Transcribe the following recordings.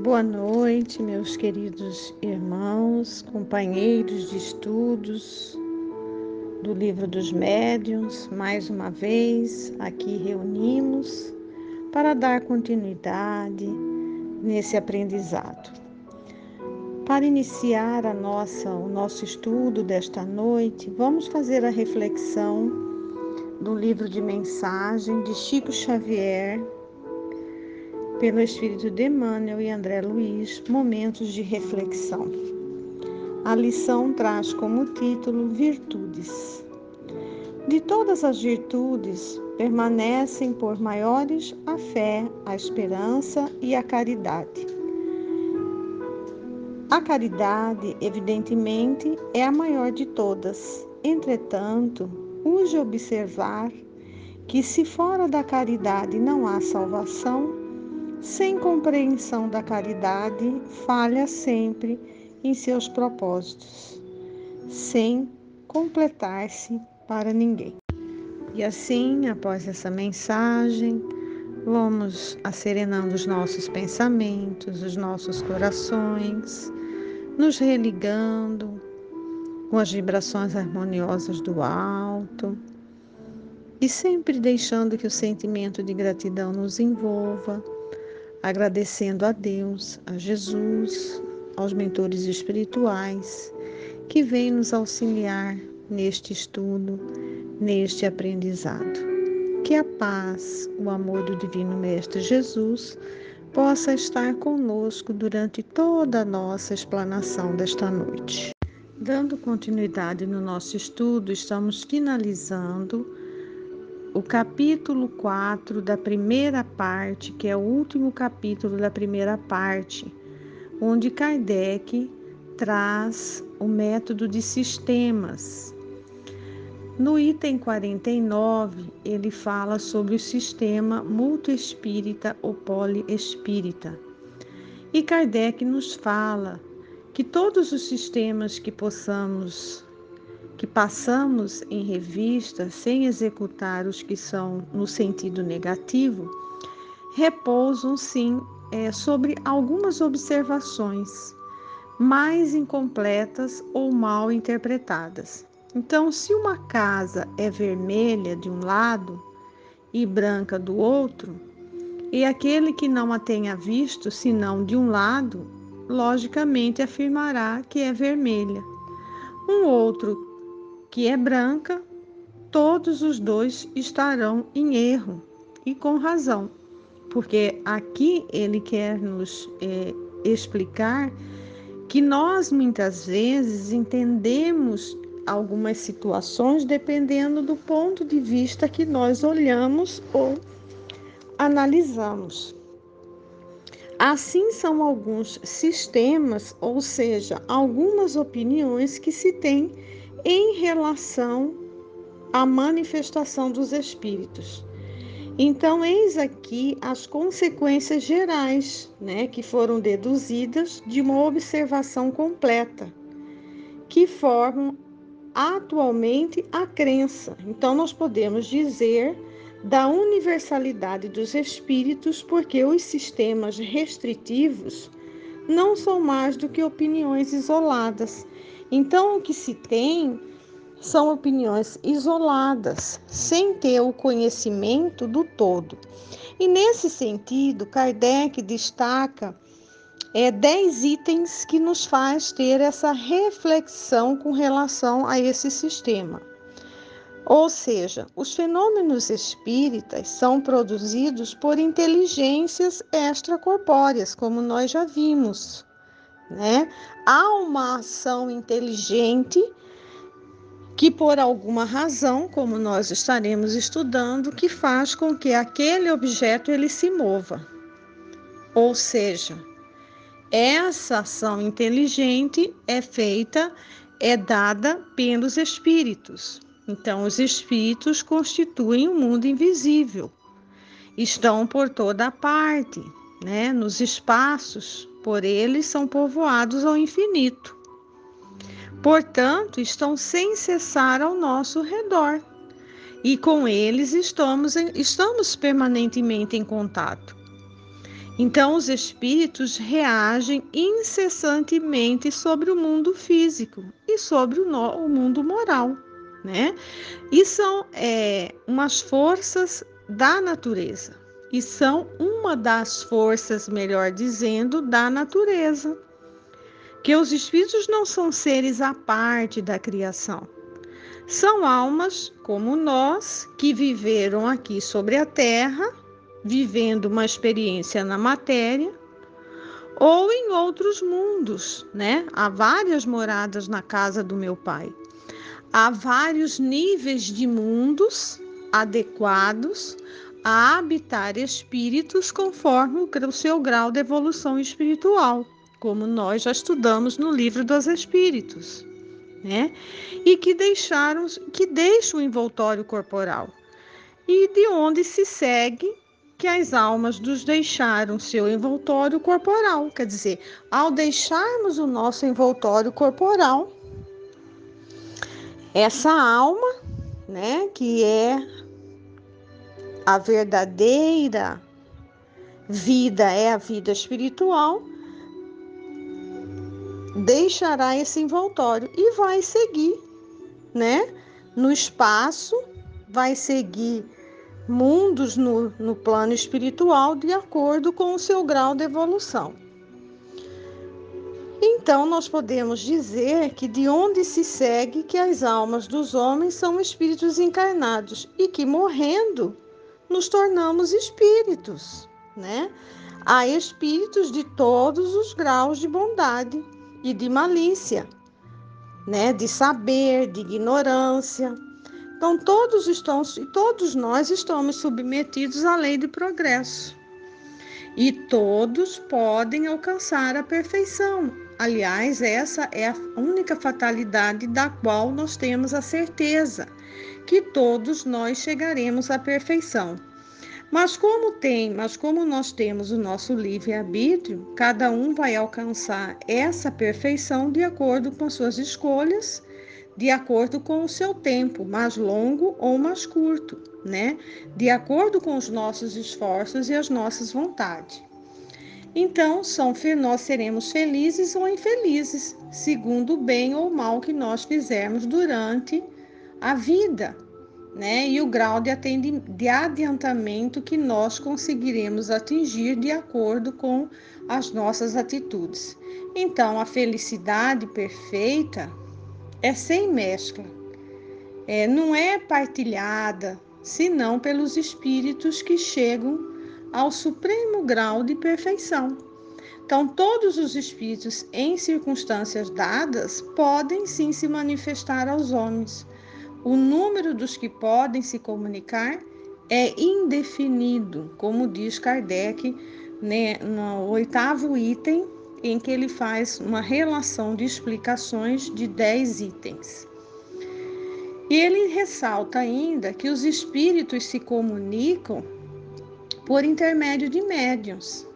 Boa noite, meus queridos irmãos, companheiros de estudos do Livro dos Médiuns. Mais uma vez aqui reunimos para dar continuidade nesse aprendizado. Para iniciar a nossa, o nosso estudo desta noite, vamos fazer a reflexão do livro de mensagem de Chico Xavier, pelo Espírito de Emmanuel e André Luiz, Momentos de Reflexão. A lição traz como título Virtudes. De todas as virtudes, permanecem por maiores a fé, a esperança e a caridade. A caridade, evidentemente, é a maior de todas. Entretanto, urge observar que, se fora da caridade não há salvação, sem compreensão da caridade, falha sempre em seus propósitos, sem completar-se para ninguém. E assim, após essa mensagem, vamos acerenando os nossos pensamentos, os nossos corações, nos religando com as vibrações harmoniosas do alto e sempre deixando que o sentimento de gratidão nos envolva agradecendo a Deus, a Jesus, aos mentores espirituais que vêm nos auxiliar neste estudo, neste aprendizado. Que a paz, o amor do Divino Mestre Jesus possa estar conosco durante toda a nossa explanação desta noite. Dando continuidade no nosso estudo, estamos finalizando o capítulo 4 da primeira parte, que é o último capítulo da primeira parte, onde Kardec traz o método de sistemas. No item 49, ele fala sobre o sistema multiespírita ou poliespírita. E Kardec nos fala que todos os sistemas que possamos que passamos em revista sem executar os que são no sentido negativo, repousam sim é, sobre algumas observações mais incompletas ou mal interpretadas. Então, se uma casa é vermelha de um lado e branca do outro, e aquele que não a tenha visto senão de um lado, logicamente afirmará que é vermelha. Um outro que é branca, todos os dois estarão em erro e com razão, porque aqui ele quer nos é, explicar que nós muitas vezes entendemos algumas situações dependendo do ponto de vista que nós olhamos ou analisamos. Assim são alguns sistemas, ou seja, algumas opiniões que se tem em relação à manifestação dos espíritos. Então, eis aqui as consequências gerais, né, que foram deduzidas de uma observação completa, que formam atualmente a crença. Então, nós podemos dizer da universalidade dos espíritos, porque os sistemas restritivos não são mais do que opiniões isoladas então, o que se tem são opiniões isoladas, sem ter o conhecimento do todo. E nesse sentido, Kardec destaca é, dez itens que nos faz ter essa reflexão com relação a esse sistema. Ou seja, os fenômenos espíritas são produzidos por inteligências extracorpóreas, como nós já vimos né? Há uma ação inteligente que por alguma razão, como nós estaremos estudando, que faz com que aquele objeto ele se mova. Ou seja, essa ação inteligente é feita, é dada pelos espíritos. Então, os espíritos constituem o um mundo invisível. Estão por toda parte, né, nos espaços, por eles são povoados ao infinito. Portanto, estão sem cessar ao nosso redor. E com eles estamos, estamos permanentemente em contato. Então, os espíritos reagem incessantemente sobre o mundo físico e sobre o, no, o mundo moral, né? E são é, umas forças da natureza, e são uma das forças, melhor dizendo, da natureza. Que os espíritos não são seres à parte da criação. São almas como nós que viveram aqui sobre a terra vivendo uma experiência na matéria ou em outros mundos, né? Há várias moradas na casa do meu pai. Há vários níveis de mundos adequados a habitar espíritos conforme o seu grau de evolução espiritual, como nós já estudamos no livro dos Espíritos, né? E que deixaram, que deixam o envoltório corporal. E de onde se segue que as almas nos deixaram seu envoltório corporal. Quer dizer, ao deixarmos o nosso envoltório corporal, essa alma, né, que é a verdadeira vida, é a vida espiritual, deixará esse envoltório e vai seguir, né, no espaço, vai seguir mundos no, no plano espiritual de acordo com o seu grau de evolução. Então, nós podemos dizer que de onde se segue que as almas dos homens são espíritos encarnados e que morrendo nos tornamos espíritos, né? Há espíritos de todos os graus de bondade e de malícia, né? De saber, de ignorância, então todos estão e todos nós estamos submetidos à lei do progresso. E todos podem alcançar a perfeição. Aliás, essa é a única fatalidade da qual nós temos a certeza que todos nós chegaremos à perfeição. Mas como tem, mas como nós temos o nosso livre arbítrio, cada um vai alcançar essa perfeição de acordo com as suas escolhas de acordo com o seu tempo, mais longo ou mais curto, né? De acordo com os nossos esforços e as nossas vontades. Então, são, nós seremos felizes ou infelizes, segundo o bem ou mal que nós fizermos durante a vida, né? E o grau de, de adiantamento que nós conseguiremos atingir de acordo com as nossas atitudes. Então, a felicidade perfeita é sem mescla, é, não é partilhada, senão pelos espíritos que chegam ao supremo grau de perfeição. Então, todos os espíritos, em circunstâncias dadas, podem sim se manifestar aos homens. O número dos que podem se comunicar é indefinido, como diz Kardec né, no oitavo item em que ele faz uma relação de explicações de 10 itens. E ele ressalta ainda que os espíritos se comunicam por intermédio de médiums.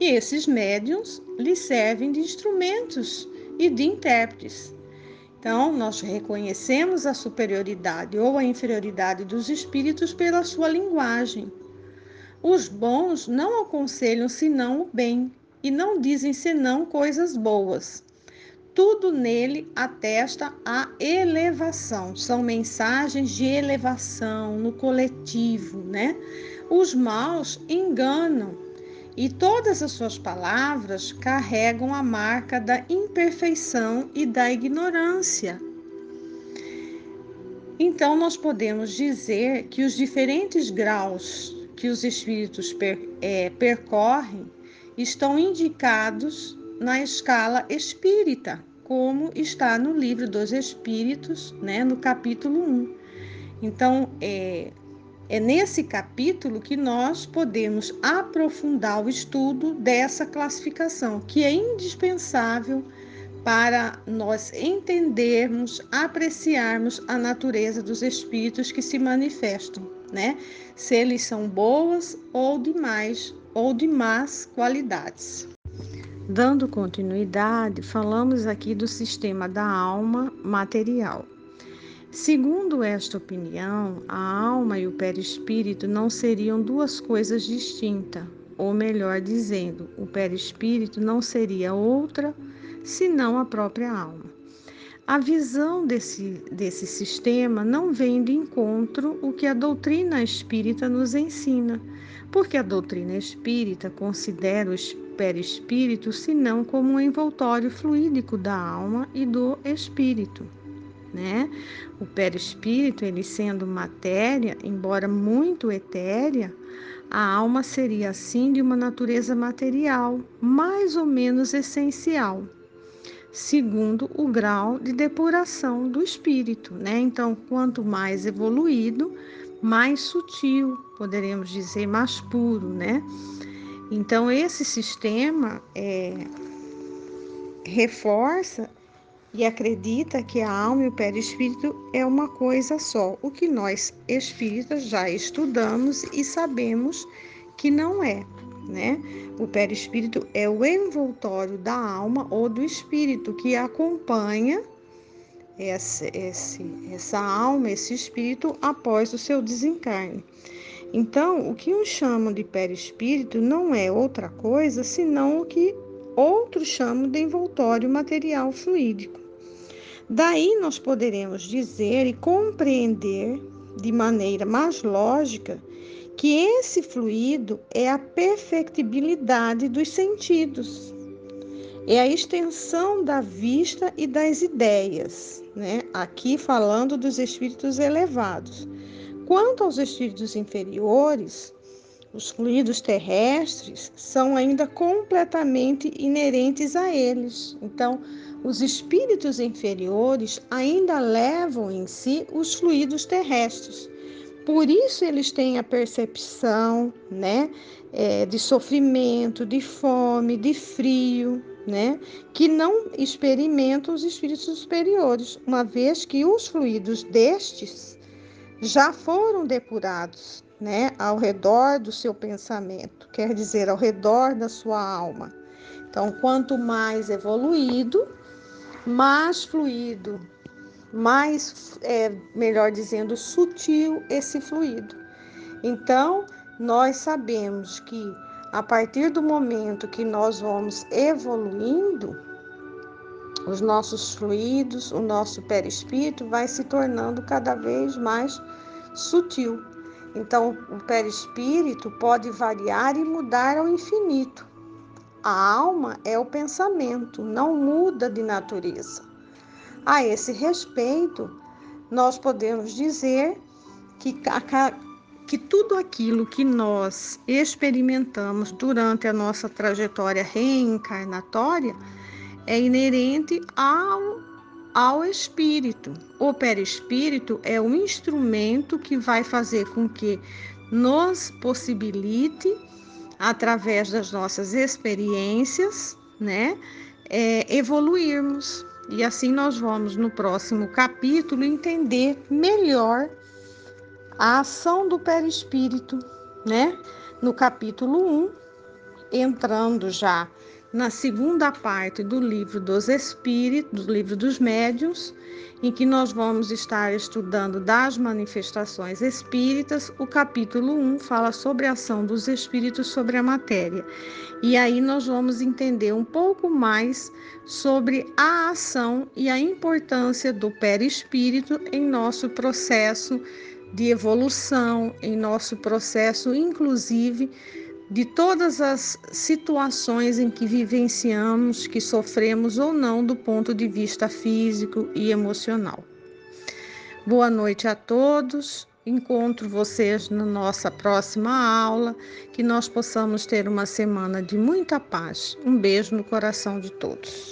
E esses médiums lhes servem de instrumentos e de intérpretes. Então, nós reconhecemos a superioridade ou a inferioridade dos espíritos pela sua linguagem. Os bons não aconselham senão o bem, e não dizem senão coisas boas. Tudo nele atesta a elevação, são mensagens de elevação no coletivo, né? Os maus enganam e todas as suas palavras carregam a marca da imperfeição e da ignorância. Então, nós podemos dizer que os diferentes graus que os espíritos per, é, percorrem estão indicados na escala espírita, como está no livro dos Espíritos, né, no capítulo 1. Então, é, é nesse capítulo que nós podemos aprofundar o estudo dessa classificação, que é indispensável para nós entendermos, apreciarmos a natureza dos espíritos que se manifestam, né? Se eles são boas ou demais ou de más qualidades. Dando continuidade, falamos aqui do sistema da alma material. Segundo esta opinião, a alma e o perispírito não seriam duas coisas distintas, ou melhor dizendo, o perispírito não seria outra senão a própria alma. A visão desse, desse sistema não vem de encontro o que a doutrina espírita nos ensina, porque a doutrina espírita considera o perispírito senão como um envoltório fluídico da alma e do espírito. Né? O perispírito, ele sendo matéria, embora muito etérea, a alma seria assim de uma natureza material, mais ou menos essencial segundo o grau de depuração do espírito, né? Então, quanto mais evoluído, mais sutil, poderemos dizer, mais puro, né? Então, esse sistema é, reforça e acredita que a alma e o perispírito é uma coisa só, o que nós espíritas já estudamos e sabemos que não é né? O perispírito é o envoltório da alma ou do espírito que acompanha esse, esse, essa alma, esse espírito após o seu desencarne. Então, o que uns chamam de perispírito não é outra coisa senão o que outros chamam de envoltório material fluídico. Daí nós poderemos dizer e compreender de maneira mais lógica que esse fluido é a perfectibilidade dos sentidos, é a extensão da vista e das ideias, né? Aqui falando dos espíritos elevados. Quanto aos espíritos inferiores, os fluidos terrestres são ainda completamente inerentes a eles. Então, os espíritos inferiores ainda levam em si os fluidos terrestres, por isso eles têm a percepção, né, é, de sofrimento, de fome, de frio, né, que não experimentam os espíritos superiores, uma vez que os fluidos destes já foram depurados, né, ao redor do seu pensamento, quer dizer, ao redor da sua alma. Então, quanto mais evoluído, mais fluido mais, é, melhor dizendo, sutil esse fluido. Então, nós sabemos que a partir do momento que nós vamos evoluindo, os nossos fluidos, o nosso perispírito vai se tornando cada vez mais sutil. Então, o perispírito pode variar e mudar ao infinito. A alma é o pensamento, não muda de natureza. A esse respeito, nós podemos dizer que, que tudo aquilo que nós experimentamos durante a nossa trajetória reencarnatória é inerente ao, ao espírito. O perispírito é um instrumento que vai fazer com que nos possibilite, através das nossas experiências, né, é, evoluirmos, e assim nós vamos no próximo capítulo entender melhor a ação do perispírito, né? No capítulo 1, entrando já na segunda parte do livro dos Espíritos, do livro dos Médiuns, em que nós vamos estar estudando das manifestações espíritas. O capítulo 1 fala sobre a ação dos espíritos sobre a matéria. E aí nós vamos entender um pouco mais sobre a ação e a importância do perispírito em nosso processo de evolução, em nosso processo, inclusive, de todas as situações em que vivenciamos, que sofremos ou não do ponto de vista físico e emocional. Boa noite a todos. Encontro vocês na nossa próxima aula, que nós possamos ter uma semana de muita paz. Um beijo no coração de todos.